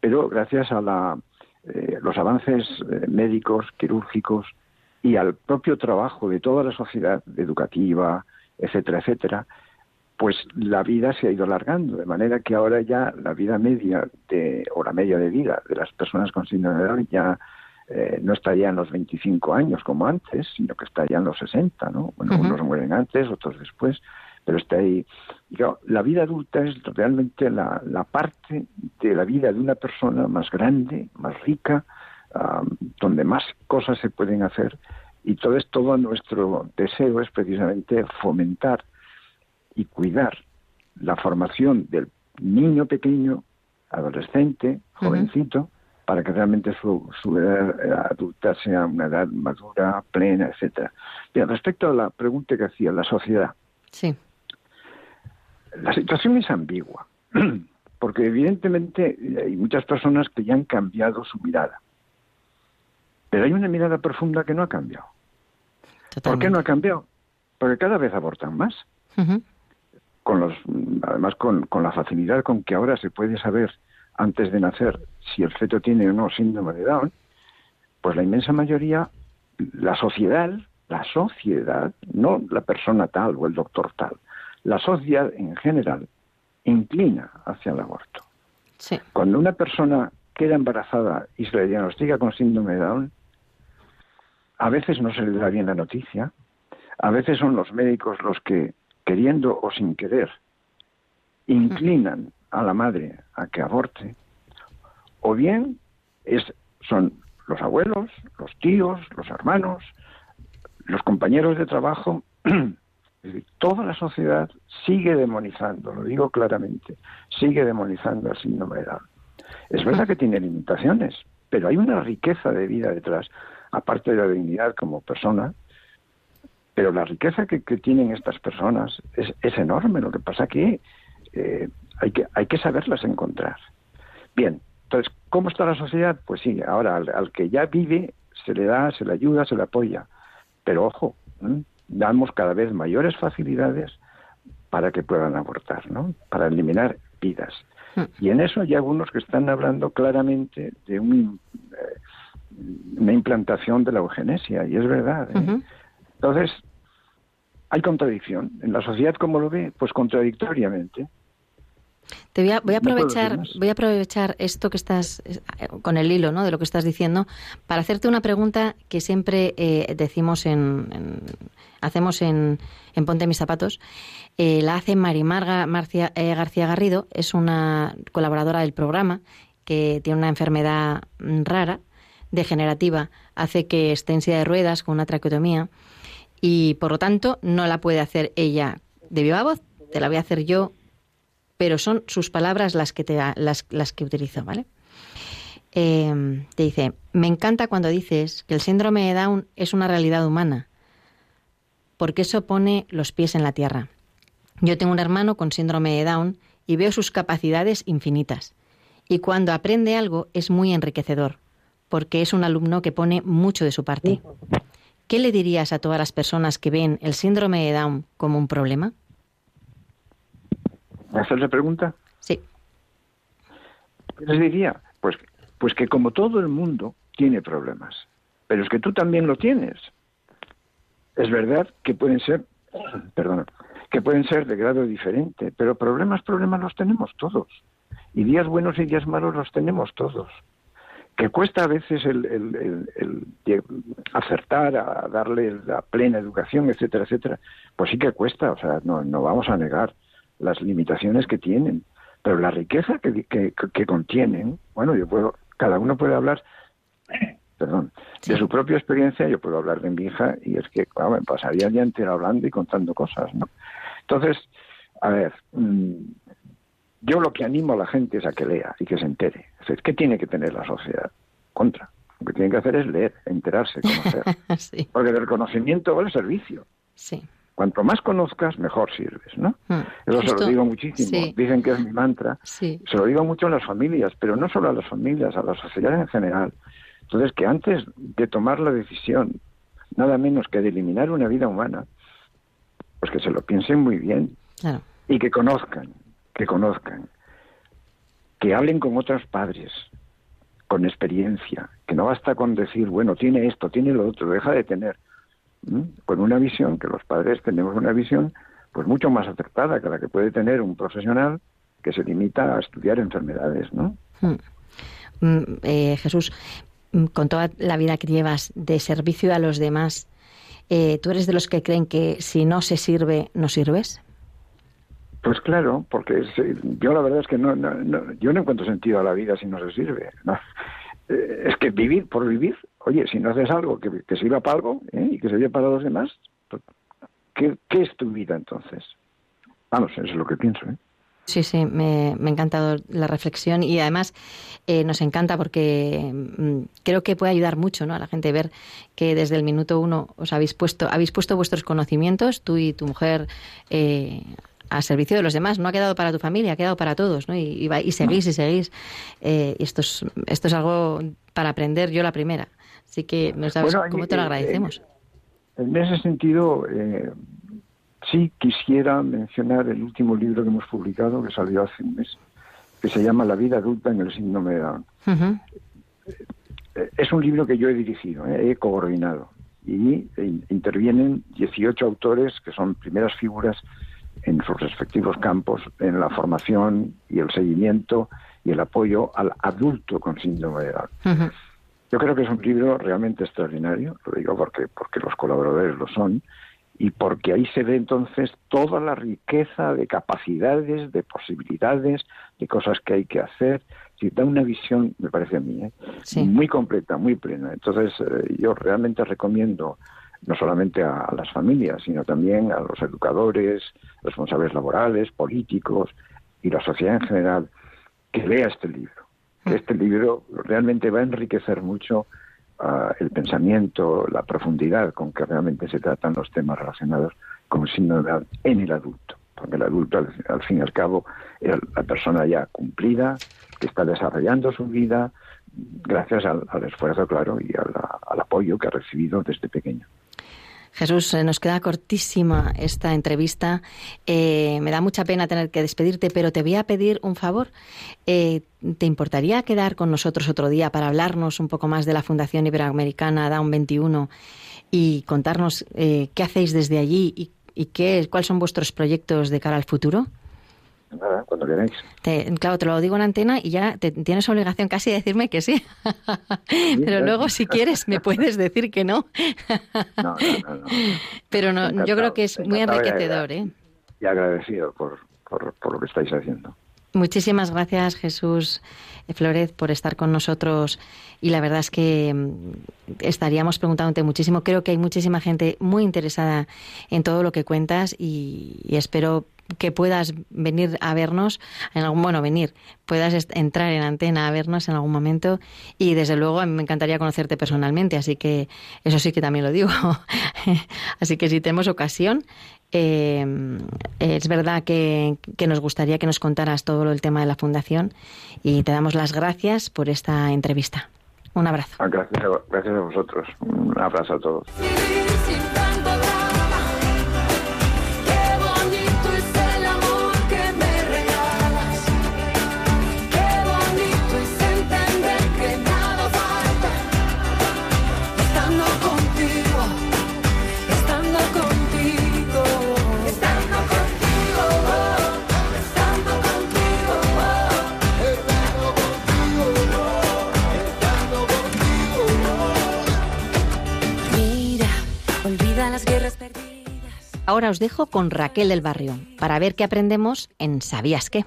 Pero gracias a la, eh, los avances eh, médicos, quirúrgicos, y al propio trabajo de toda la sociedad educativa, etcétera, etcétera, pues la vida se ha ido alargando, de manera que ahora ya la vida media de, o la media de vida de las personas con síndrome de Down ya eh, no está ya en los 25 años como antes, sino que está ya en los 60, ¿no? Bueno, unos mueren antes, otros después, pero está ahí. la vida adulta es realmente la, la parte de la vida de una persona más grande, más rica, donde más cosas se pueden hacer y todo, es, todo nuestro deseo es precisamente fomentar y cuidar la formación del niño pequeño, adolescente, jovencito, para que realmente su, su edad adulta sea una edad madura, plena, etcétera. Bien, respecto a la pregunta que hacía la sociedad. Sí. La situación es ambigua, porque evidentemente hay muchas personas que ya han cambiado su mirada. Pero hay una mirada profunda que no ha cambiado. ¿Por qué no ha cambiado? Porque cada vez abortan más. con los, además, con, con la facilidad con que ahora se puede saber antes de nacer si el feto tiene o no síndrome de Down, pues la inmensa mayoría, la sociedad, la sociedad, no la persona tal o el doctor tal, la sociedad en general inclina hacia el aborto. Cuando una persona queda embarazada y se le diagnostica con síndrome de Down, a veces no se le da bien la noticia, a veces son los médicos los que, queriendo o sin querer, inclinan a la madre a que aborte, o bien es, son los abuelos, los tíos, los hermanos, los compañeros de trabajo, toda la sociedad sigue demonizando, lo digo claramente, sigue demonizando el síndrome de. Es verdad que tiene limitaciones, pero hay una riqueza de vida detrás, aparte de la dignidad como persona, pero la riqueza que, tienen estas personas es, es, enorme. Lo que pasa que, eh, hay que hay que saberlas encontrar. Bien, entonces, ¿cómo está la sociedad? Pues sí, ahora al, que ya vive se le da, se le ayuda, se le apoya. Pero ojo, damos cada vez mayores facilidades para que puedan abortar, ¿no? Para eliminar vidas. Hmm. Y en eso hay algunos que están hablando claramente de un, eh, una implantación de la eugenesia, y es verdad. ¿eh? Entonces, hay contradicción. En la sociedad, ¿cómo lo ve? Pues contradictoriamente. Te voy a, voy a aprovechar, voy a aprovechar esto que estás eh, con el hilo, ¿no? De lo que estás diciendo, para hacerte una pregunta que siempre eh, decimos en, hacemos en, en, Ponte mis zapatos. Eh, la hace Marimarga Marcia, García Garrido, es una colaboradora del programa que tiene una enfermedad rara, degenerativa, hace que esté en de ruedas con una traqueotomía y por lo tanto no la puede hacer ella de viva voz, te la voy a hacer yo pero son sus palabras las que, te, las, las que utilizo, ¿vale? Eh, te dice, me encanta cuando dices que el síndrome de Down es una realidad humana, porque eso pone los pies en la tierra. Yo tengo un hermano con síndrome de Down y veo sus capacidades infinitas. Y cuando aprende algo es muy enriquecedor, porque es un alumno que pone mucho de su parte. ¿Qué le dirías a todas las personas que ven el síndrome de Down como un problema? ¿Hacer la pregunta? Sí. ¿Qué les diría? Pues, pues que como todo el mundo tiene problemas, pero es que tú también lo tienes. Es verdad que pueden ser, perdón, que pueden ser de grado diferente, pero problemas, problemas los tenemos todos. Y días buenos y días malos los tenemos todos. Que cuesta a veces el, el, el acertar a darle la plena educación, etcétera, etcétera. Pues sí que cuesta, o sea, no, no vamos a negar las limitaciones que tienen, pero la riqueza que, que, contienen, bueno, yo puedo, cada uno puede hablar, perdón, de su propia experiencia, yo puedo hablar de mi hija y es que, me pasaría el día entero hablando y contando cosas, ¿no? Entonces, a ver, mm, yo lo que animo a la gente es a que lea y que se entere. ¿Qué tiene que tener la sociedad? Contra. Lo que tiene que hacer es leer, enterarse, conocer. Porque del conocimiento va el servicio. Sí. Cuanto más conozcas, mejor sirves, ¿no? Hmm. Eso se lo digo muchísimo. Dicen que es mi mantra. Se lo digo mucho a las familias, pero no solo a las familias, a la sociedad en general. Entonces, que antes de tomar la decisión, nada menos que de eliminar una vida humana, pues que se lo piensen muy bien. Y que conozcan, que conozcan. Que hablen con otros padres, con experiencia. Que no basta con decir, bueno, tiene esto, tiene lo otro, deja de tener con una visión, que los padres tenemos una visión pues mucho más acertada que la que puede tener un profesional que se limita a estudiar enfermedades, ¿no? Hmm. Mm, eh, Jesús, mm, con toda la vida que llevas de servicio a los demás, eh, ¿tú eres de los que creen que si no se sirve, no sirves? Pues claro, porque yo la verdad es que no, yo no encuentro sentido a la vida si no se sirve. eh, es que vivir por vivir, oye, si no haces algo que, sirva para algo ¿eh? y que sirva para los demás, pues, ¿qué, ¿qué, es tu vida entonces? Vamos, eso es lo que pienso. ¿eh? Sí, sí, me, me, ha encantado la reflexión y además eh, nos encanta porque mm, creo que puede ayudar mucho ¿no? a la gente ver que desde el minuto uno os habéis puesto, habéis puesto vuestros conocimientos, tú y tu mujer, eh, a servicio de los demás. No ha quedado para tu familia, ha quedado para todos, ¿no? Y, y, y seguís y seguís. Eh, esto, es, esto es algo para aprender yo la primera. Así que no sabes bueno, cómo te lo agradecemos. En, en ese sentido, eh, sí quisiera mencionar el último libro que hemos publicado, que salió hace un mes, que se llama La vida adulta en el síndrome de Down. Uh -huh. Es un libro que yo he dirigido, eh, he coordinado, y intervienen 18 autores que son primeras figuras en sus respectivos campos, en la formación y el seguimiento y el apoyo al adulto con síndrome de Down. Uh -huh. Yo creo que es un libro realmente extraordinario, lo digo porque, porque los colaboradores lo son, y porque ahí se ve entonces toda la riqueza de capacidades, de posibilidades, de cosas que hay que hacer. Si da una visión, me parece a mí, ¿eh? sí. muy completa, muy plena. Entonces, eh, yo realmente recomiendo no solamente a, las familias, sino también a los educadores, responsables laborales, políticos y la sociedad en general, que lea este libro. Que este libro realmente va a enriquecer mucho uh, el pensamiento, la profundidad con que realmente se tratan los temas relacionados con el síndrome en el adulto. Porque el adulto, al, fin y al cabo, es la persona ya cumplida, que está desarrollando su vida, gracias al, esfuerzo, claro, y al apoyo que ha recibido desde pequeño. Jesús, nos queda cortísima esta entrevista. Eh, me da mucha pena tener que despedirte, pero te voy a pedir un favor. Eh, ¿Te importaría quedar con nosotros otro día para hablarnos un poco más de la Fundación Iberoamericana Down 21 y contarnos eh, qué hacéis desde allí y, y qué, cuáles son vuestros proyectos de cara al futuro? Nada, cuando queráis. Te, claro, te lo digo en antena y ya te, tienes obligación casi de decirme que sí. Pero luego, si quieres, me puedes decir que no. no, no, no, Pero no, yo creo que es muy enriquecedor. ¿eh? Y agradecido por, por, por lo que estáis haciendo. Muchísimas gracias, Jesús Flores, por estar con nosotros. Y la verdad es que estaríamos preguntándote muchísimo. Creo que hay muchísima gente muy interesada en todo lo que cuentas y, y espero que puedas venir a vernos, en algún, bueno, venir, puedas entrar en antena a vernos en algún momento y desde luego me encantaría conocerte personalmente, así que eso sí que también lo digo. así que si tenemos ocasión, eh, es verdad que, que, nos gustaría que nos contaras todo el tema de la fundación y te damos las gracias por esta entrevista. Un abrazo. Gracias a, gracias a vosotros. Un abrazo a todos. Ahora os dejo con Raquel del Barrio para ver qué aprendemos en ¿Sabías qué?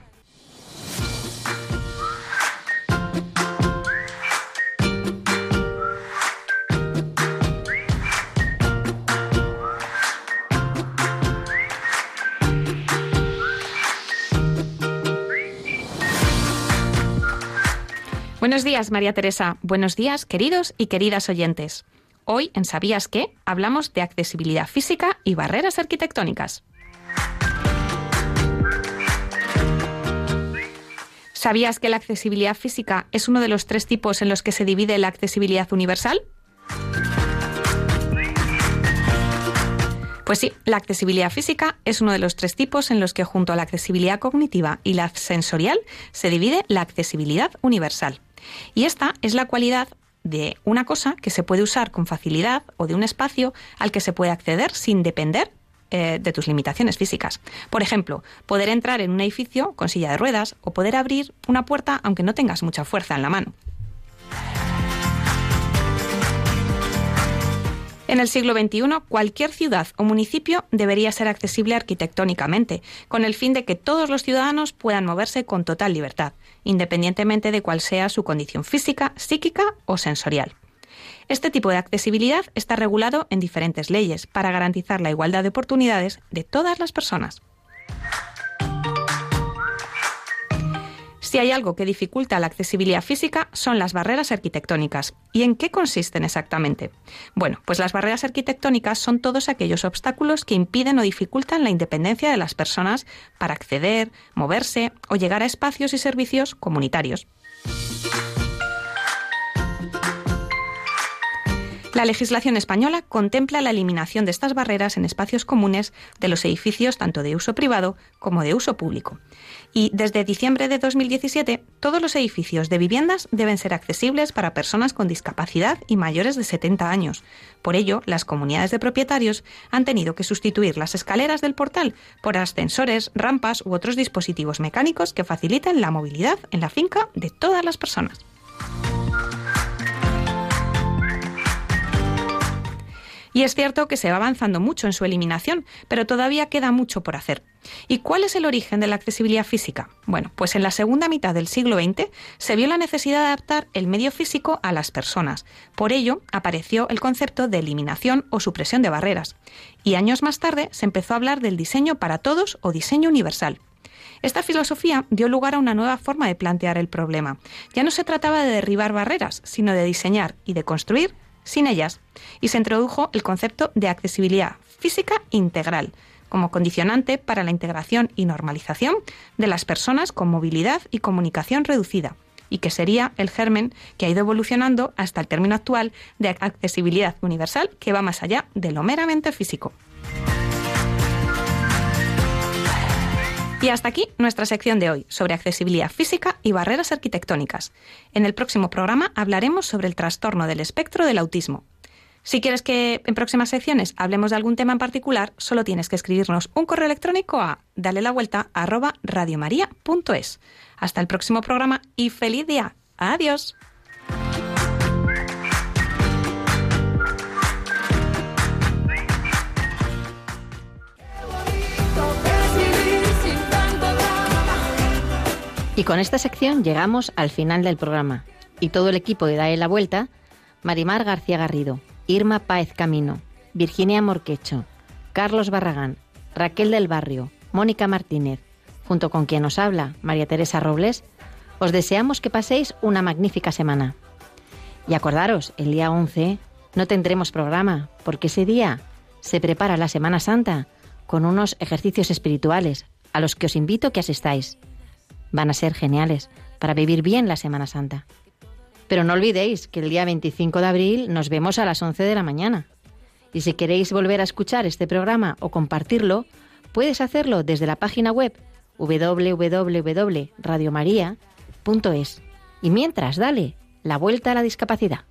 Buenos días, María Teresa. Buenos días, queridos y queridas oyentes. Hoy en ¿Sabías qué? hablamos de accesibilidad física y barreras arquitectónicas. ¿Sabías que la accesibilidad física es uno de los tres tipos en los que se divide la accesibilidad universal? Pues sí, la accesibilidad física es uno de los tres tipos en los que junto a la accesibilidad cognitiva y la sensorial se divide la accesibilidad universal. Y esta es la cualidad de una cosa que se puede usar con facilidad o de un espacio al que se puede acceder sin depender eh, de tus limitaciones físicas. Por ejemplo, poder entrar en un edificio con silla de ruedas o poder abrir una puerta aunque no tengas mucha fuerza en la mano. En el siglo XXI, cualquier ciudad o municipio debería ser accesible arquitectónicamente, con el fin de que todos los ciudadanos puedan moverse con total libertad, independientemente de cuál sea su condición física, psíquica o sensorial. Este tipo de accesibilidad está regulado en diferentes leyes para garantizar la igualdad de oportunidades de todas las personas. Si hay algo que dificulta la accesibilidad física son las barreras arquitectónicas. ¿Y en qué consisten exactamente? Bueno, pues las barreras arquitectónicas son todos aquellos obstáculos que impiden o dificultan la independencia de las personas para acceder, moverse o llegar a espacios y servicios comunitarios. La legislación española contempla la eliminación de estas barreras en espacios comunes de los edificios tanto de uso privado como de uso público. Y desde diciembre de 2017, todos los edificios de viviendas deben ser accesibles para personas con discapacidad y mayores de 70 años. Por ello, las comunidades de propietarios han tenido que sustituir las escaleras del portal por ascensores, rampas u otros dispositivos mecánicos que faciliten la movilidad en la finca de todas las personas. Y es cierto que se va avanzando mucho en su eliminación, pero todavía queda mucho por hacer. ¿Y cuál es el origen de la accesibilidad física? Bueno, pues en la segunda mitad del siglo XX se vio la necesidad de adaptar el medio físico a las personas. Por ello apareció el concepto de eliminación o supresión de barreras. Y años más tarde se empezó a hablar del diseño para todos o diseño universal. Esta filosofía dio lugar a una nueva forma de plantear el problema. Ya no se trataba de derribar barreras, sino de diseñar y de construir sin ellas, y se introdujo el concepto de accesibilidad física integral como condicionante para la integración y normalización de las personas con movilidad y comunicación reducida, y que sería el germen que ha ido evolucionando hasta el término actual de accesibilidad universal que va más allá de lo meramente físico. Y hasta aquí nuestra sección de hoy sobre accesibilidad física y barreras arquitectónicas. En el próximo programa hablaremos sobre el trastorno del espectro del autismo. Si quieres que en próximas secciones hablemos de algún tema en particular, solo tienes que escribirnos un correo electrónico a dale la vuelta arroba radiomaria.es. Hasta el próximo programa y feliz día. Adiós. Y con esta sección llegamos al final del programa. Y todo el equipo de Dae la Vuelta, Marimar García Garrido, Irma Páez Camino, Virginia Morquecho, Carlos Barragán, Raquel del Barrio, Mónica Martínez, junto con quien os habla, María Teresa Robles, os deseamos que paséis una magnífica semana. Y acordaros, el día 11 no tendremos programa, porque ese día se prepara la Semana Santa con unos ejercicios espirituales a los que os invito que asistáis van a ser geniales para vivir bien la Semana Santa. Pero no olvidéis que el día 25 de abril nos vemos a las 11 de la mañana. Y si queréis volver a escuchar este programa o compartirlo, puedes hacerlo desde la página web www.radiomaria.es. Y mientras, dale la vuelta a la discapacidad.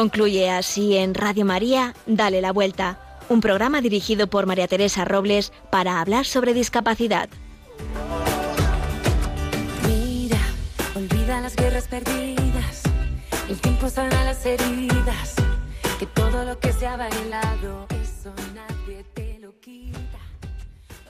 Concluye así en Radio María, Dale la Vuelta, un programa dirigido por María Teresa Robles para hablar sobre discapacidad. Mira, olvida las guerras perdidas, el tiempo sana las heridas, que todo lo que se ha bailado.